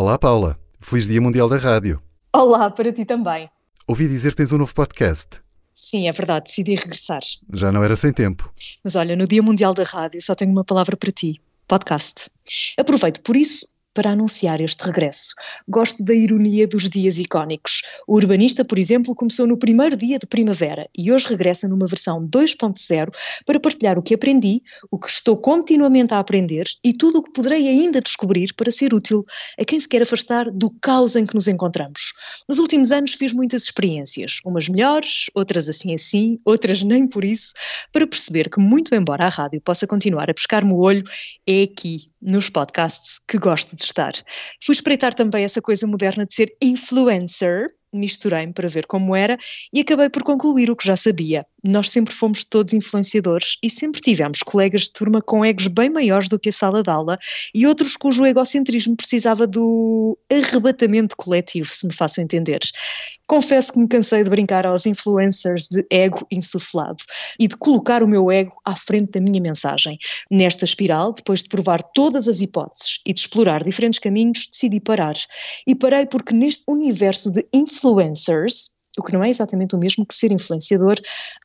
Olá, Paula. Feliz Dia Mundial da Rádio. Olá, para ti também. Ouvi dizer que tens um novo podcast. Sim, é verdade, decidi regressar. Já não era sem tempo. Mas olha, no Dia Mundial da Rádio só tenho uma palavra para ti: podcast. Aproveito por isso para anunciar este regresso. Gosto da ironia dos dias icónicos. O Urbanista, por exemplo, começou no primeiro dia de primavera e hoje regressa numa versão 2.0 para partilhar o que aprendi, o que estou continuamente a aprender e tudo o que poderei ainda descobrir para ser útil a quem se quer afastar do caos em que nos encontramos. Nos últimos anos fiz muitas experiências, umas melhores, outras assim assim, outras nem por isso, para perceber que, muito embora a rádio possa continuar a pescar-me o olho, é aqui nos podcasts que gosto de estar. Fui espreitar também essa coisa moderna de ser influencer, misturei-me para ver como era e acabei por concluir o que já sabia. Nós sempre fomos todos influenciadores e sempre tivemos colegas de turma com egos bem maiores do que a sala de aula e outros cujo egocentrismo precisava do arrebatamento coletivo, se me faço entender. Confesso que me cansei de brincar aos influencers de ego insuflado e de colocar o meu ego à frente da minha mensagem. Nesta espiral, depois de provar todas as hipóteses e de explorar diferentes caminhos, decidi parar. E parei porque neste universo de influencers, o que não é exatamente o mesmo que ser influenciador,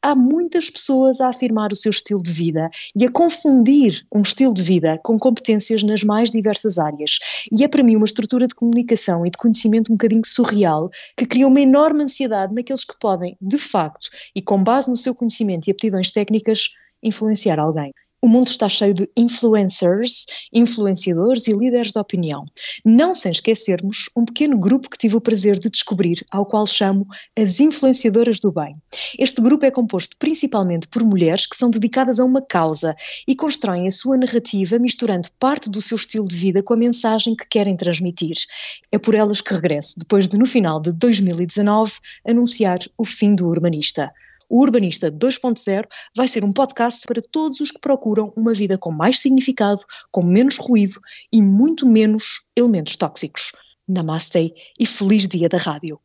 há muitas pessoas a afirmar o seu estilo de vida e a confundir um estilo de vida com competências nas mais diversas áreas. E é para mim uma estrutura de comunicação e de conhecimento um bocadinho surreal que cria uma enorme ansiedade naqueles que podem, de facto, e com base no seu conhecimento e aptidões técnicas, influenciar alguém. O mundo está cheio de influencers, influenciadores e líderes de opinião. Não sem esquecermos um pequeno grupo que tive o prazer de descobrir, ao qual chamo as influenciadoras do bem. Este grupo é composto principalmente por mulheres que são dedicadas a uma causa e constroem a sua narrativa misturando parte do seu estilo de vida com a mensagem que querem transmitir. É por elas que regresso, depois de, no final de 2019, anunciar o fim do urbanista. O Urbanista 2.0 vai ser um podcast para todos os que procuram uma vida com mais significado, com menos ruído e muito menos elementos tóxicos. Namaste e feliz dia da rádio.